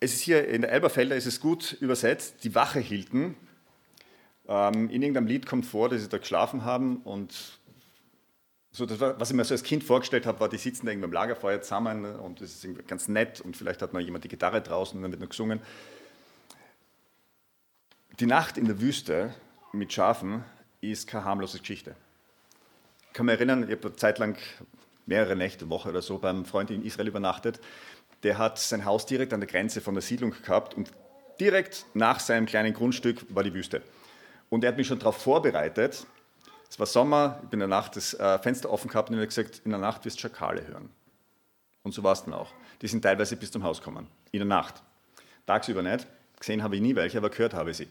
es ist hier in der Elberfelder ist es gut übersetzt, die Wache hielten. Ähm, in irgendeinem Lied kommt vor, dass sie da geschlafen haben und so das war, was ich mir so als Kind vorgestellt habe, war, die sitzen da irgendwie am Lagerfeuer zusammen und das ist irgendwie ganz nett und vielleicht hat noch jemand die Gitarre draußen und dann wird noch gesungen. Die Nacht in der Wüste mit Schafen ist keine harmlose Geschichte. Ich kann mich erinnern, ich habe eine Zeit lang mehrere Nächte, Woche oder so beim Freund in Israel übernachtet. Der hat sein Haus direkt an der Grenze von der Siedlung gehabt und direkt nach seinem kleinen Grundstück war die Wüste. Und er hat mich schon darauf vorbereitet. Es war Sommer, ich bin in der Nacht das äh, Fenster offen gehabt und er hat gesagt, in der Nacht wirst du Schakale hören. Und so war es dann auch. Die sind teilweise bis zum Haus gekommen, in der Nacht. Tagsüber nicht, gesehen habe ich nie welche, aber gehört habe ich sie.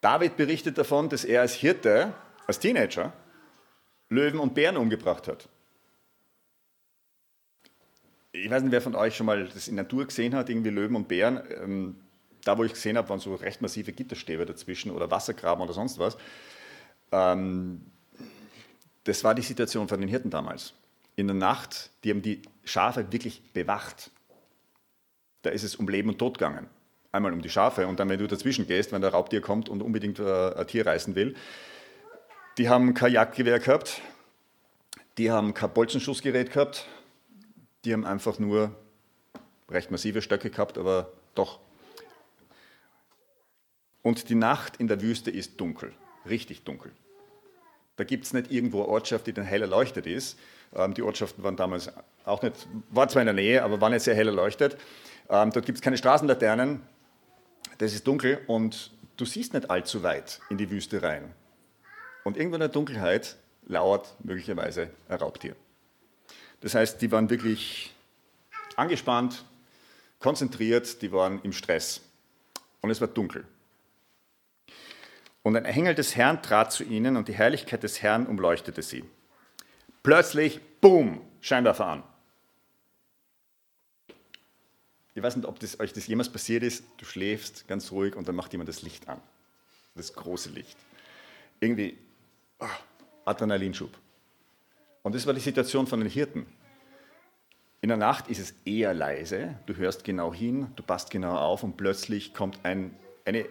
David berichtet davon, dass er als Hirte, als Teenager, Löwen und Bären umgebracht hat. Ich weiß nicht, wer von euch schon mal das in Natur gesehen hat, irgendwie Löwen und Bären. Ähm, da, wo ich gesehen habe, waren so recht massive Gitterstäbe dazwischen oder Wassergraben oder sonst was. Ähm, das war die Situation von den Hirten damals. In der Nacht, die haben die Schafe wirklich bewacht. Da ist es um Leben und Tod gegangen. Einmal um die Schafe und dann, wenn du dazwischen gehst, wenn der Raubtier kommt und unbedingt äh, ein Tier reißen will. Die haben kein Jagdgewehr gehabt, die haben kein Bolzenschussgerät gehabt, die haben einfach nur recht massive Stöcke gehabt, aber doch. Und die Nacht in der Wüste ist dunkel, richtig dunkel. Da gibt es nicht irgendwo eine Ortschaft, die dann hell erleuchtet ist. Ähm, die Ortschaften waren damals auch nicht, war zwar in der Nähe, aber waren nicht sehr hell erleuchtet. Ähm, dort gibt es keine Straßenlaternen, das ist dunkel und du siehst nicht allzu weit in die Wüste rein. Und irgendwo in der Dunkelheit lauert möglicherweise ein Raubtier. Das heißt, die waren wirklich angespannt, konzentriert, die waren im Stress. Und es war dunkel. Und ein Engel des Herrn trat zu ihnen und die Herrlichkeit des Herrn umleuchtete sie. Plötzlich, boom, Scheinwerfer an. Ich weiß nicht, ob das, euch das jemals passiert ist. Du schläfst ganz ruhig und dann macht jemand das Licht an. Das große Licht. Irgendwie oh, Adrenalinschub. Und das war die Situation von den Hirten. In der Nacht ist es eher leise, du hörst genau hin, du passt genau auf und plötzlich kommt ein, eine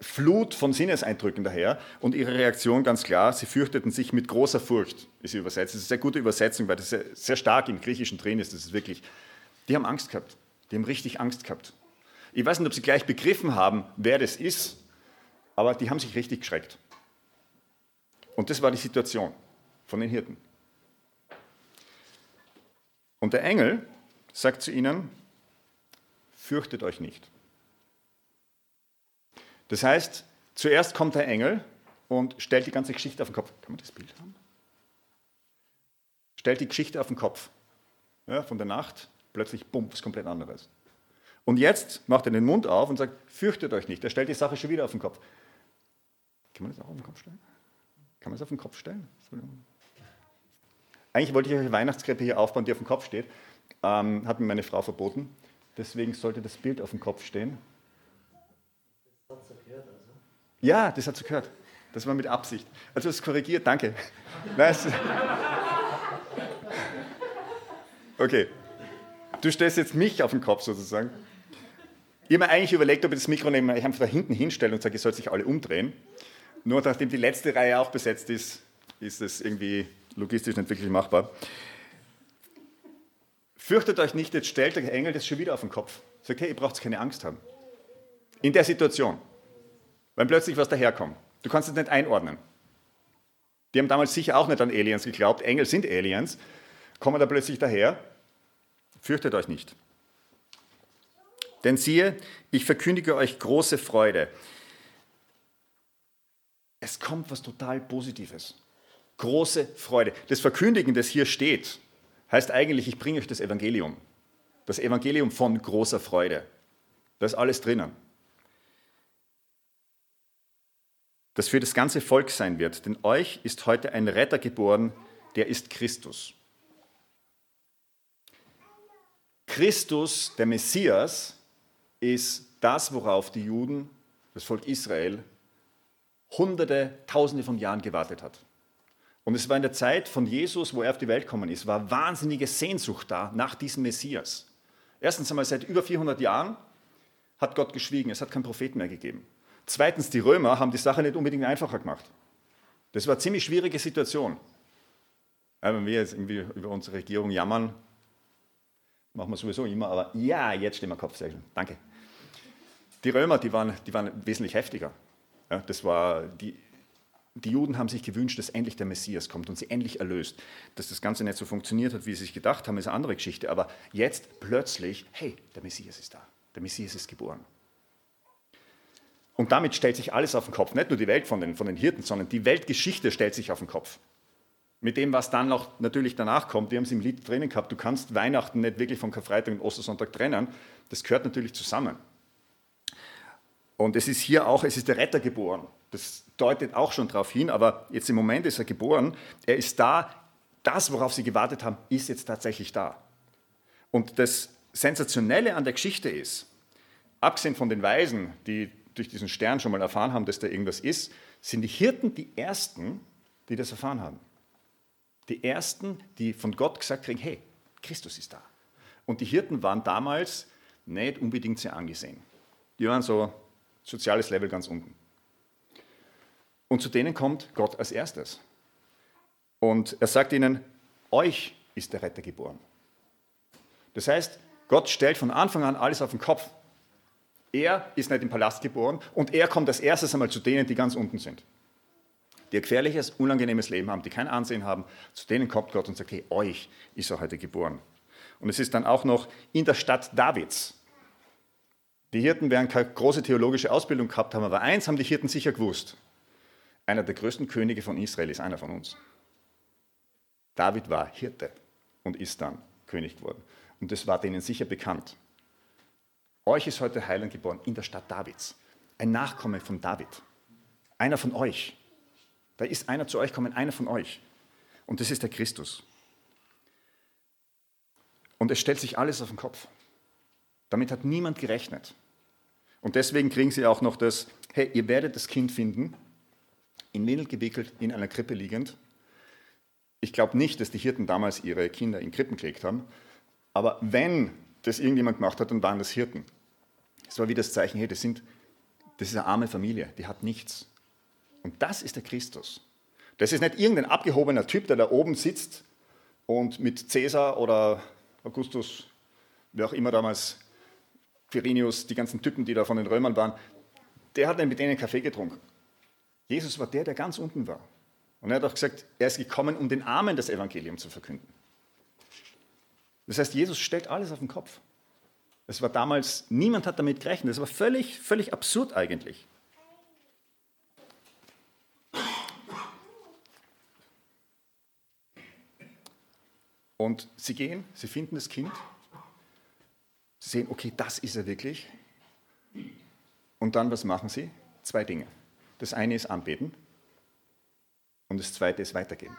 Flut von Sinneseindrücken daher und ihre Reaktion ganz klar, sie fürchteten sich mit großer Furcht, ist sie übersetzt. Das ist eine sehr gute Übersetzung, weil das sehr, sehr stark im Griechischen drin ist. Das ist wirklich, die haben Angst gehabt, die haben richtig Angst gehabt. Ich weiß nicht, ob sie gleich begriffen haben, wer das ist, aber die haben sich richtig geschreckt. Und das war die Situation von den Hirten. Und der Engel sagt zu ihnen, fürchtet euch nicht. Das heißt, zuerst kommt der Engel und stellt die ganze Geschichte auf den Kopf. Kann man das Bild haben? Stellt die Geschichte auf den Kopf. Ja, von der Nacht, plötzlich, bumm, was komplett anderes. Und jetzt macht er den Mund auf und sagt, fürchtet euch nicht. Er stellt die Sache schon wieder auf den Kopf. Kann man das auch auf den Kopf stellen? Kann man das auf den Kopf stellen? Eigentlich wollte ich eine Weihnachtskrippe hier aufbauen, die auf dem Kopf steht. Ähm, hat mir meine Frau verboten. Deswegen sollte das Bild auf dem Kopf stehen. Das hat sie gehört, also? Ja, das hat sie gehört. Das war mit Absicht. Also das korrigiert, danke. okay. Du stellst jetzt mich auf den Kopf sozusagen. Ich habe mir eigentlich überlegt, ob ich das Mikro nehme, ich einfach da hinten hinstelle und sage, ihr sollt sich alle umdrehen. Nur nachdem die letzte Reihe auch besetzt ist, ist es irgendwie logistisch nicht wirklich machbar. Fürchtet euch nicht, jetzt stellt der Engel das schon wieder auf den Kopf. Sagt, hey, ihr braucht keine Angst haben. In der Situation, wenn plötzlich was daherkommt. Du kannst es nicht einordnen. Die haben damals sicher auch nicht an Aliens geglaubt. Engel sind Aliens. Kommen da plötzlich daher. Fürchtet euch nicht. Denn siehe, ich verkündige euch große Freude. Es kommt was total Positives große Freude. Das Verkündigen, das hier steht, heißt eigentlich, ich bringe euch das Evangelium. Das Evangelium von großer Freude. Da ist alles drinnen. Das für das ganze Volk sein wird. Denn euch ist heute ein Retter geboren, der ist Christus. Christus, der Messias, ist das, worauf die Juden, das Volk Israel, hunderte, tausende von Jahren gewartet hat. Und es war in der Zeit von Jesus, wo er auf die Welt gekommen ist, war wahnsinnige Sehnsucht da nach diesem Messias. Erstens einmal seit über 400 Jahren hat Gott geschwiegen, es hat keinen Propheten mehr gegeben. Zweitens, die Römer haben die Sache nicht unbedingt einfacher gemacht. Das war eine ziemlich schwierige Situation. Wenn wir jetzt irgendwie über unsere Regierung jammern, machen wir sowieso immer, aber ja, jetzt stehen wir Kopf, sehr schön, danke. Die Römer, die waren, die waren wesentlich heftiger. Ja, das war die, die Juden haben sich gewünscht, dass endlich der Messias kommt und sie endlich erlöst. Dass das Ganze nicht so funktioniert hat, wie sie sich gedacht haben, ist eine andere Geschichte. Aber jetzt plötzlich, hey, der Messias ist da. Der Messias ist geboren. Und damit stellt sich alles auf den Kopf. Nicht nur die Welt von den, von den Hirten, sondern die Weltgeschichte stellt sich auf den Kopf. Mit dem, was dann noch natürlich danach kommt, wir haben es im Lied drinnen gehabt, du kannst Weihnachten nicht wirklich von Karfreitag und Ostersonntag trennen. Das gehört natürlich zusammen. Und es ist hier auch, es ist der Retter geboren. Das deutet auch schon darauf hin, aber jetzt im Moment ist er geboren. Er ist da. Das, worauf sie gewartet haben, ist jetzt tatsächlich da. Und das Sensationelle an der Geschichte ist, abgesehen von den Weisen, die durch diesen Stern schon mal erfahren haben, dass da irgendwas ist, sind die Hirten die Ersten, die das erfahren haben. Die Ersten, die von Gott gesagt kriegen, hey, Christus ist da. Und die Hirten waren damals nicht unbedingt sehr angesehen. Die waren so soziales Level ganz unten. Und zu denen kommt Gott als erstes. Und er sagt ihnen, euch ist der Retter geboren. Das heißt, Gott stellt von Anfang an alles auf den Kopf. Er ist nicht im Palast geboren und er kommt als erstes einmal zu denen, die ganz unten sind. Die ein gefährliches, unangenehmes Leben haben, die kein Ansehen haben. Zu denen kommt Gott und sagt, hey, euch ist er heute geboren. Und es ist dann auch noch in der Stadt Davids. Die Hirten werden keine große theologische Ausbildung gehabt haben, aber eins haben die Hirten sicher gewusst. Einer der größten Könige von Israel ist einer von uns. David war Hirte und ist dann König geworden. Und das war denen sicher bekannt. Euch ist heute Heiland geboren in der Stadt Davids. Ein Nachkomme von David. Einer von euch. Da ist einer zu euch gekommen, einer von euch. Und das ist der Christus. Und es stellt sich alles auf den Kopf. Damit hat niemand gerechnet. Und deswegen kriegen sie auch noch das, hey, ihr werdet das Kind finden, in Windel gewickelt, in einer Krippe liegend. Ich glaube nicht, dass die Hirten damals ihre Kinder in Krippen gelegt haben, aber wenn das irgendjemand gemacht hat, dann waren das Hirten. Es war wie das Zeichen, hey, das, sind, das ist eine arme Familie, die hat nichts. Und das ist der Christus. Das ist nicht irgendein abgehobener Typ, der da oben sitzt und mit Cäsar oder Augustus, wer auch immer damals, Quirinius, die ganzen Typen, die da von den Römern waren, der hat dann mit denen Kaffee getrunken. Jesus war der, der ganz unten war. Und er hat auch gesagt, er ist gekommen, um den Armen das Evangelium zu verkünden. Das heißt, Jesus stellt alles auf den Kopf. Es war damals, niemand hat damit gerechnet. Das war völlig, völlig absurd eigentlich. Und sie gehen, sie finden das Kind, sie sehen, okay, das ist er wirklich. Und dann, was machen sie? Zwei Dinge. Das eine ist anbeten und das zweite ist weitergeben.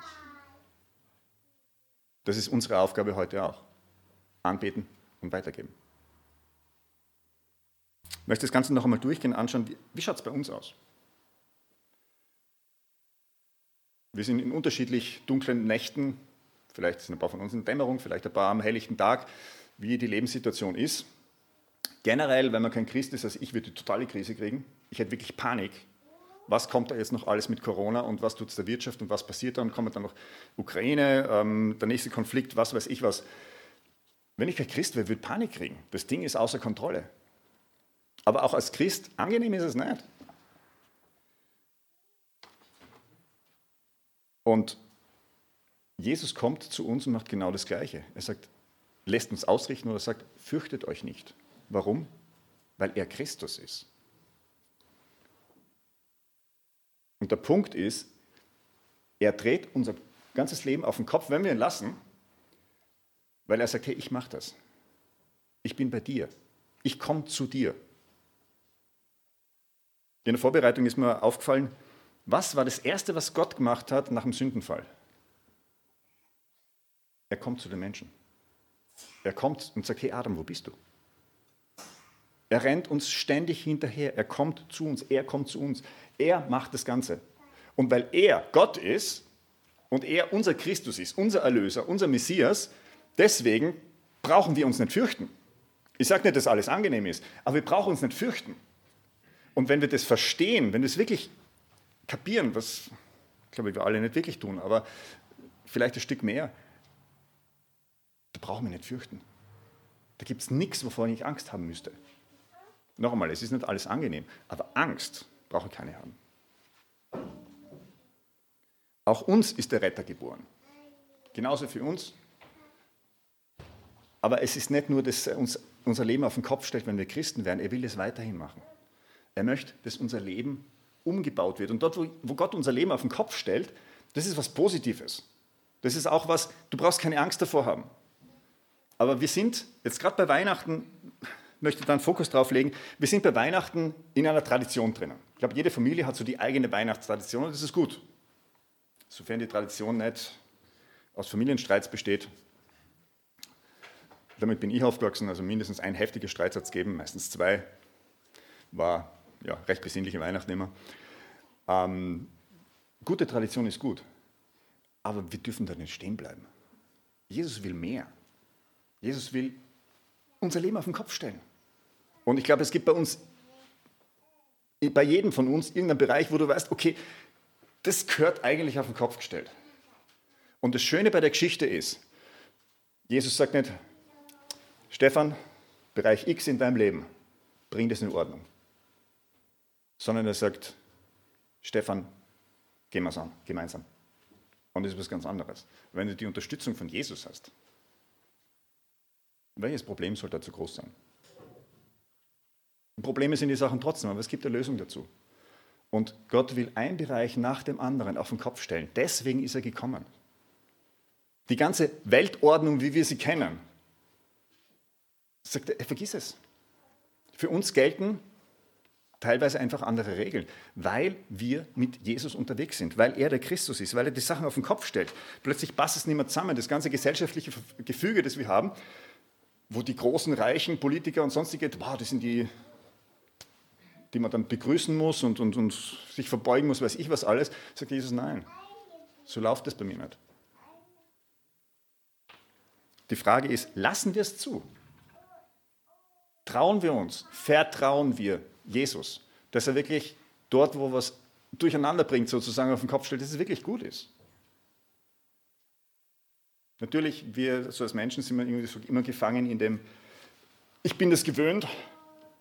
Das ist unsere Aufgabe heute auch. Anbeten und weitergeben. Ich möchte das Ganze noch einmal durchgehen, anschauen, wie, schaut es bei uns aus? Wir sind in unterschiedlich dunklen Nächten, vielleicht sind ein paar von uns in Dämmerung, vielleicht ein paar am helllichten Tag, wie die Lebenssituation ist. Generell, wenn man kein Christ ist, also ich würde die totale Krise kriegen. Ich hätte wirklich Panik, was kommt da jetzt noch alles mit Corona und was tut es der Wirtschaft und was passiert dann? Kommt dann noch Ukraine, ähm, der nächste Konflikt, was weiß ich was. Wenn ich kein Christ wäre, würde ich Panik kriegen. Das Ding ist außer Kontrolle. Aber auch als Christ, angenehm ist es nicht. Und Jesus kommt zu uns und macht genau das Gleiche. Er sagt, lässt uns ausrichten oder sagt, fürchtet euch nicht. Warum? Weil er Christus ist. Und der Punkt ist, er dreht unser ganzes Leben auf den Kopf, wenn wir ihn lassen, weil er sagt, hey, ich mache das. Ich bin bei dir. Ich komme zu dir. In der Vorbereitung ist mir aufgefallen, was war das Erste, was Gott gemacht hat nach dem Sündenfall? Er kommt zu den Menschen. Er kommt und sagt, hey Adam, wo bist du? Er rennt uns ständig hinterher. Er kommt zu uns. Er kommt zu uns. Er macht das Ganze. Und weil er Gott ist und er unser Christus ist, unser Erlöser, unser Messias, deswegen brauchen wir uns nicht fürchten. Ich sage nicht, dass alles angenehm ist, aber wir brauchen uns nicht fürchten. Und wenn wir das verstehen, wenn wir es wirklich kapieren, was, glaube ich, wir alle nicht wirklich tun, aber vielleicht ein Stück mehr, da brauchen wir nicht fürchten. Da gibt es nichts, wovor ich Angst haben müsste. Noch einmal, es ist nicht alles angenehm, aber Angst brauche keine haben. Auch uns ist der Retter geboren. Genauso für uns. Aber es ist nicht nur, dass er uns unser Leben auf den Kopf stellt, wenn wir Christen werden. Er will es weiterhin machen. Er möchte, dass unser Leben umgebaut wird. Und dort, wo Gott unser Leben auf den Kopf stellt, das ist was Positives. Das ist auch was, du brauchst keine Angst davor haben. Aber wir sind jetzt gerade bei Weihnachten, möchte da einen Fokus drauf legen, wir sind bei Weihnachten in einer Tradition drinnen. Ich glaube, jede Familie hat so die eigene Weihnachtstradition und das ist gut. Sofern die Tradition nicht aus Familienstreits besteht. Damit bin ich aufgewachsen, also mindestens ein heftiger Streit hat gegeben, meistens zwei. War ja, recht besinnliche Weihnachten immer. Ähm, gute Tradition ist gut, aber wir dürfen da nicht stehen bleiben. Jesus will mehr. Jesus will unser Leben auf den Kopf stellen. Und ich glaube, es gibt bei uns, bei jedem von uns, irgendeinen Bereich, wo du weißt, okay, das gehört eigentlich auf den Kopf gestellt. Und das Schöne bei der Geschichte ist, Jesus sagt nicht, Stefan, Bereich X in deinem Leben, bring das in Ordnung. Sondern er sagt, Stefan, gehen wir es an, gemeinsam. Und das ist was ganz anderes. Wenn du die Unterstützung von Jesus hast, welches Problem soll da zu groß sein? Probleme sind die Sachen trotzdem, aber es gibt eine Lösung dazu. Und Gott will einen Bereich nach dem anderen auf den Kopf stellen. Deswegen ist er gekommen. Die ganze Weltordnung, wie wir sie kennen, sagt er, vergiss es. Für uns gelten teilweise einfach andere Regeln, weil wir mit Jesus unterwegs sind, weil er der Christus ist, weil er die Sachen auf den Kopf stellt. Plötzlich passt es nicht mehr zusammen. Das ganze gesellschaftliche Gefüge, das wir haben, wo die großen, reichen Politiker und sonstige, wow, das sind die, die man dann begrüßen muss und, und, und sich verbeugen muss, weiß ich was alles, sagt Jesus, nein, so läuft das bei mir nicht. Die Frage ist, lassen wir es zu? Trauen wir uns, vertrauen wir Jesus, dass er wirklich dort, wo was durcheinander bringt, sozusagen auf den Kopf stellt, dass es wirklich gut ist? Natürlich, wir so als Menschen sind wir so immer gefangen in dem, ich bin das gewöhnt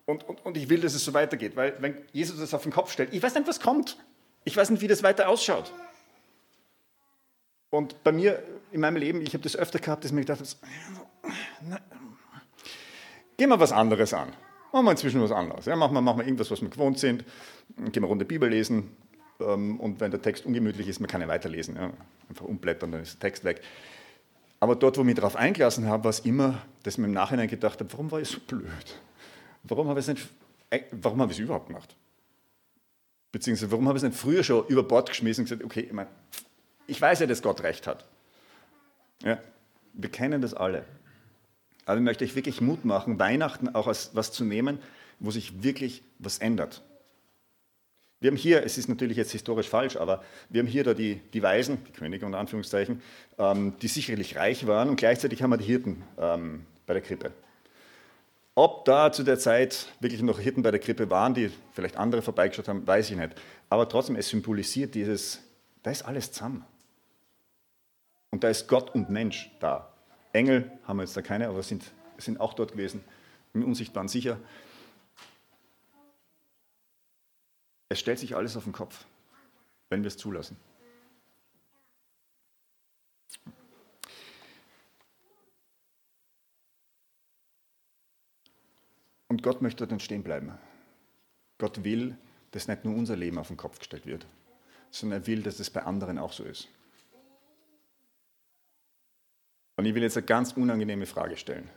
und, und, und ich will, dass es so weitergeht. Weil wenn Jesus das auf den Kopf stellt, ich weiß nicht, was kommt. Ich weiß nicht, wie das weiter ausschaut. Und bei mir in meinem Leben, ich habe das öfter gehabt, dass ich mir gedacht habe, gehen wir was anderes an. Machen wir inzwischen was anderes. Ja, machen, wir, machen wir irgendwas, was wir gewohnt sind. Gehen wir Runde Bibel lesen. Ähm, und wenn der Text ungemütlich ist, man kann ja weiterlesen. Ja. Einfach umblättern, dann ist der Text weg. Aber dort, wo ich mich darauf eingelassen habe, war es immer, dass ich mir im Nachhinein gedacht habe, warum war ich so blöd? Warum habe ich es äh, warum habe ich es überhaupt gemacht? Beziehungsweise, warum habe ich es nicht früher schon über Bord geschmissen und gesagt, okay, ich, meine, ich weiß ja, dass Gott recht hat. Ja, wir kennen das alle. Aber ich möchte euch wirklich Mut machen, Weihnachten auch als was zu nehmen, wo sich wirklich was ändert. Wir haben hier, es ist natürlich jetzt historisch falsch, aber wir haben hier da die, die Weisen, die Könige unter Anführungszeichen, ähm, die sicherlich reich waren und gleichzeitig haben wir die Hirten ähm, bei der Krippe. Ob da zu der Zeit wirklich noch Hirten bei der Krippe waren, die vielleicht andere vorbeigeschaut haben, weiß ich nicht. Aber trotzdem, es symbolisiert dieses, da ist alles zusammen. Und da ist Gott und Mensch da. Engel haben wir jetzt da keine, aber sind, sind auch dort gewesen, im Unsichtbaren sicher. Es stellt sich alles auf den Kopf, wenn wir es zulassen. Und Gott möchte dann stehen bleiben. Gott will, dass nicht nur unser Leben auf den Kopf gestellt wird, sondern er will, dass es bei anderen auch so ist. Und ich will jetzt eine ganz unangenehme Frage stellen.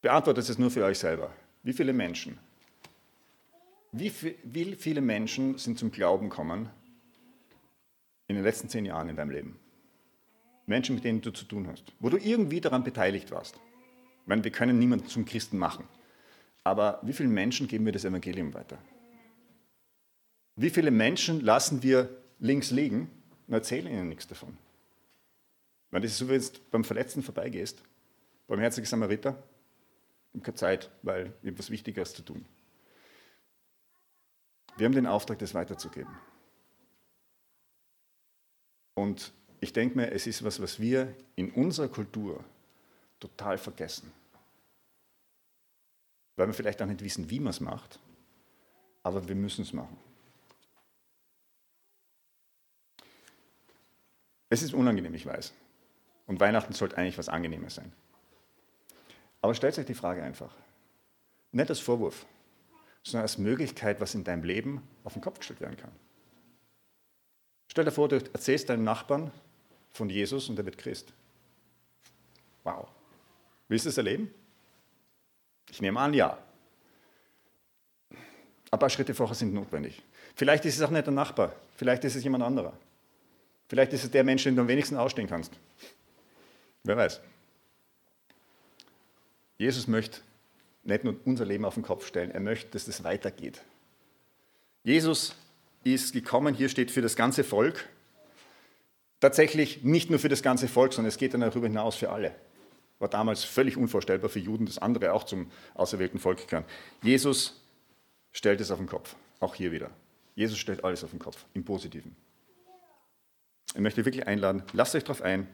Beantwortet es nur für euch selber. Wie viele Menschen wie, wie viele Menschen sind zum Glauben gekommen in den letzten zehn Jahren in deinem Leben? Menschen, mit denen du zu tun hast, wo du irgendwie daran beteiligt warst. Ich meine, wir können niemanden zum Christen machen. Aber wie vielen Menschen geben wir das Evangelium weiter? Wie viele Menschen lassen wir links liegen und erzählen ihnen nichts davon? Weil das ist so, wenn du beim Verletzten vorbeigehst Barmherzige Samariter, ich habe keine Zeit, weil ich habe was Wichtigeres zu tun. Wir haben den Auftrag, das weiterzugeben. Und ich denke mir, es ist was, was wir in unserer Kultur total vergessen. Weil wir vielleicht auch nicht wissen, wie man es macht, aber wir müssen es machen. Es ist unangenehm, ich weiß. Und Weihnachten sollte eigentlich was Angenehmes sein. Aber stellt euch die Frage einfach. Nicht als Vorwurf, sondern als Möglichkeit, was in deinem Leben auf den Kopf gestellt werden kann. Stell dir vor, du erzählst deinem Nachbarn von Jesus und er wird Christ. Wow. Willst du das erleben? Ich nehme an, ja. Ein paar Schritte vorher sind notwendig. Vielleicht ist es auch nicht der Nachbar, vielleicht ist es jemand anderer. Vielleicht ist es der Mensch, den du am wenigsten ausstehen kannst. Wer weiß. Jesus möchte nicht nur unser Leben auf den Kopf stellen, er möchte, dass es weitergeht. Jesus ist gekommen, hier steht für das ganze Volk. Tatsächlich nicht nur für das ganze Volk, sondern es geht dann darüber hinaus für alle. War damals völlig unvorstellbar für Juden, dass andere auch zum auserwählten Volk gehören. Jesus stellt es auf den Kopf, auch hier wieder. Jesus stellt alles auf den Kopf, im Positiven. Ich möchte wirklich einladen, lasst euch darauf ein.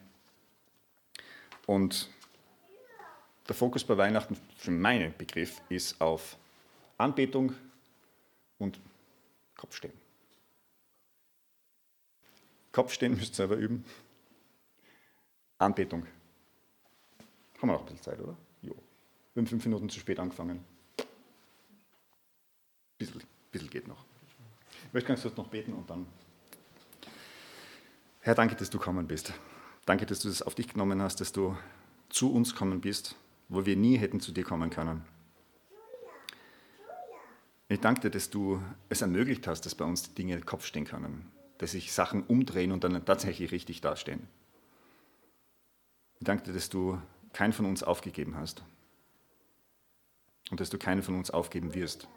Und der Fokus bei Weihnachten, für meinen Begriff, ist auf Anbetung und Kopfstehen. Kopfstehen müsst ihr selber üben. Anbetung. Haben wir noch ein bisschen Zeit, oder? Jo. Wir haben fünf Minuten zu spät angefangen. Ein bisschen, geht noch. Ich möchte ganz kurz noch beten und dann Herr, danke, dass du gekommen bist. Danke, dass du das auf dich genommen hast, dass du zu uns gekommen bist, wo wir nie hätten zu dir kommen können. Ich danke dir, dass du es ermöglicht hast, dass bei uns die Dinge Kopf stehen können, dass sich Sachen umdrehen und dann tatsächlich richtig dastehen. Ich danke dir, dass du keinen von uns aufgegeben hast und dass du keinen von uns aufgeben wirst.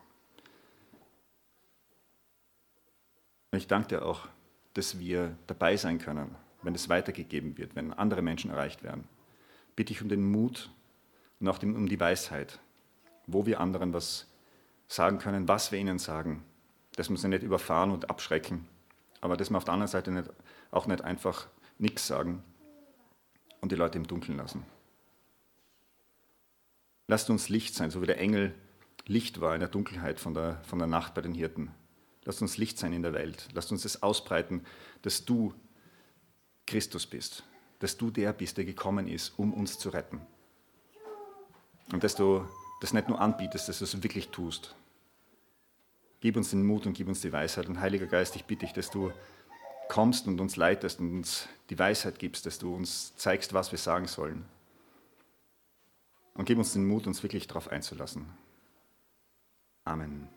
ich danke dir auch, dass wir dabei sein können, wenn es weitergegeben wird, wenn andere Menschen erreicht werden. Bitte ich um den Mut und auch um die Weisheit, wo wir anderen was sagen können, was wir ihnen sagen, dass wir sie nicht überfahren und abschrecken, aber dass wir auf der anderen Seite nicht, auch nicht einfach nichts sagen und die Leute im Dunkeln lassen. Lasst uns Licht sein, so wie der Engel Licht war in der Dunkelheit von der, von der Nacht bei den Hirten. Lasst uns Licht sein in der Welt. Lasst uns es ausbreiten, dass du Christus bist, dass du der bist, der gekommen ist, um uns zu retten. Und dass du das nicht nur anbietest, dass du es wirklich tust. Gib uns den Mut und gib uns die Weisheit. Und Heiliger Geist, ich bitte dich, dass du kommst und uns leitest und uns die Weisheit gibst, dass du uns zeigst, was wir sagen sollen. Und gib uns den Mut, uns wirklich darauf einzulassen. Amen.